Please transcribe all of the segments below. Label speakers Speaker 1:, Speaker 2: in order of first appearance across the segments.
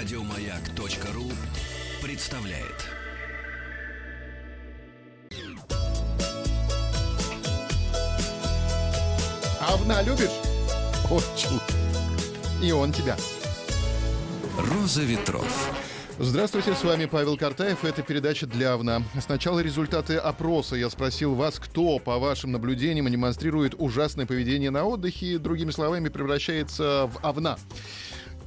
Speaker 1: Радиомаяк.ру представляет.
Speaker 2: Овна любишь? Очень. И он тебя.
Speaker 1: Роза ветров.
Speaker 2: Здравствуйте, с вами Павел Картаев. Это передача для ОВНА. Сначала результаты опроса. Я спросил вас, кто, по вашим наблюдениям, демонстрирует ужасное поведение на отдыхе, другими словами, превращается в ОВНА.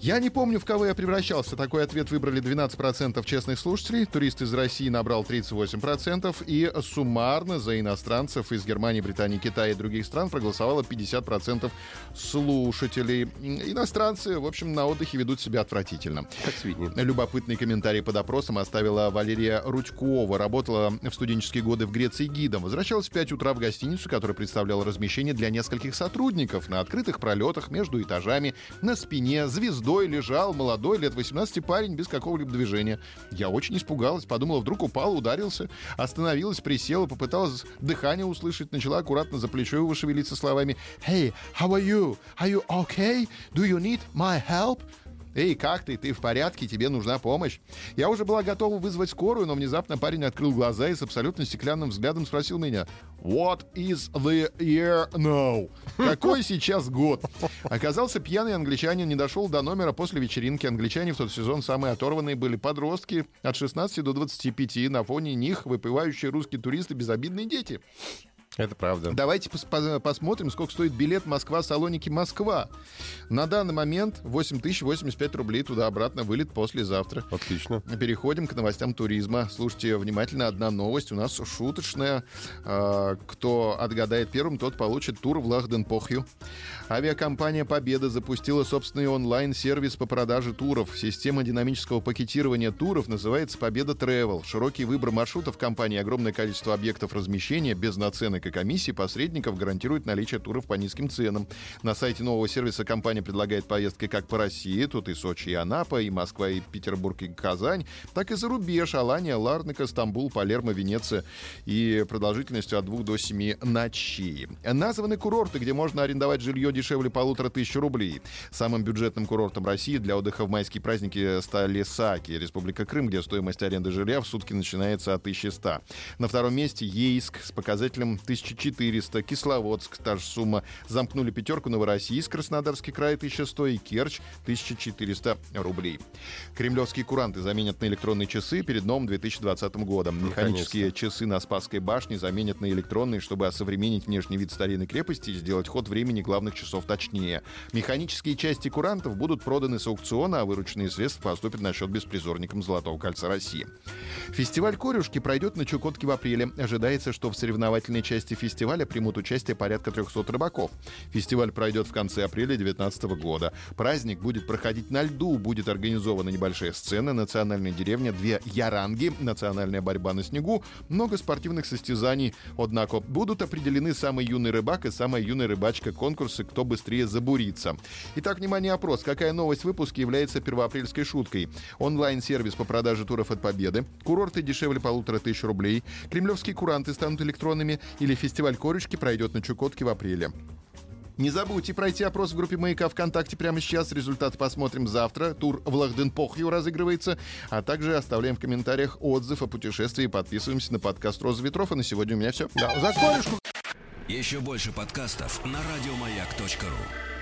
Speaker 2: Я не помню, в кого я превращался. Такой ответ выбрали 12% честных слушателей. Турист из России набрал 38%. И суммарно за иностранцев из Германии, Британии, Китая и других стран проголосовало 50% слушателей. Иностранцы, в общем, на отдыхе ведут себя отвратительно.
Speaker 3: Как свиньи.
Speaker 2: Любопытный комментарий под опросом оставила Валерия Рудькова. Работала в студенческие годы в Греции гидом. Возвращалась в 5 утра в гостиницу, которая представляла размещение для нескольких сотрудников на открытых пролетах между этажами, на спине, звездой лежал молодой, лет 18 парень без какого-либо движения. Я очень испугалась, подумала, вдруг упал, ударился, остановилась, присела, попыталась дыхание услышать, начала аккуратно за плечо его шевелиться словами «Hey, how are you? Are you okay? Do you need my help?» «Эй, как ты? Ты в порядке? Тебе нужна помощь?» Я уже была готова вызвать скорую, но внезапно парень открыл глаза и с абсолютно стеклянным взглядом спросил меня «What is the year now?» Какой сейчас год? Оказался пьяный англичанин, не дошел до номера после вечеринки. Англичане в тот сезон самые оторванные были подростки от 16 до 25. На фоне них выпивающие русские туристы, безобидные дети.
Speaker 3: Это правда.
Speaker 2: Давайте пос- по- посмотрим, сколько стоит билет Москва-Салоники-Москва. На данный момент 8085 рублей туда-обратно вылет послезавтра.
Speaker 3: Отлично.
Speaker 2: Переходим к новостям туризма. Слушайте внимательно, одна новость у нас шуточная. А, Кто отгадает первым, тот получит тур в Лахденпохью. Авиакомпания «Победа» запустила собственный онлайн-сервис по продаже туров. Система динамического пакетирования туров называется «Победа Travel». Широкий выбор маршрутов компании огромное количество объектов размещения без наценок и комиссий посредников гарантирует наличие туров по низким ценам. На сайте нового сервиса компания предлагает поездки как по России, тут и Сочи, и Анапа, и Москва, и Петербург, и Казань, так и за рубеж, Алания, Ларнака, Стамбул, Палермо, Венеция и продолжительностью от 2 до 7 ночей. Названы курорты, где можно арендовать жилье дешевле полутора тысяч рублей. Самым бюджетным курортом России для отдыха в майские праздники стали Саки, Республика Крым, где стоимость аренды жилья в сутки начинается от 1100. На втором месте Ейск с показателем 1400, Кисловодск, та же сумма. Замкнули пятерку Новороссийск, Краснодарский край 1100 и Керчь 1400 рублей. Кремлевские куранты заменят на электронные часы перед новым 2020 годом. Механические часы на Спасской башне заменят на электронные, чтобы осовременить внешний вид старинной крепости и сделать ход времени главных часов точнее. Механические части курантов будут проданы с аукциона, а вырученные средства поступят на счет беспризорникам Золотого кольца России. Фестиваль «Корюшки» пройдет на Чукотке в апреле. Ожидается, что в соревновательной части фестиваля примут участие порядка 300 рыбаков. Фестиваль пройдет в конце апреля 2019 года. Праздник будет проходить на льду, будет организована небольшая сцена, национальная деревня, две яранги, национальная борьба на снегу, много спортивных состязаний. Однако будут определены самый юный рыбак и самая юная рыбачка конкурсы «Кто быстрее забурится». Итак, внимание, опрос. Какая новость выпуске является первоапрельской шуткой? Онлайн-сервис по продаже туров от Победы, курорты дешевле полутора тысяч рублей, кремлевские куранты станут электронными или фестиваль корючки пройдет на Чукотке в апреле. Не забудьте пройти опрос в группе «Маяка» ВКонтакте прямо сейчас. Результаты посмотрим завтра. Тур в Лахденпохью разыгрывается. А также оставляем в комментариях отзыв о путешествии. Подписываемся на подкаст «Роза ветров». И на сегодня у меня все.
Speaker 3: Да, за корюшку
Speaker 1: Еще больше подкастов на радиомаяк.ру.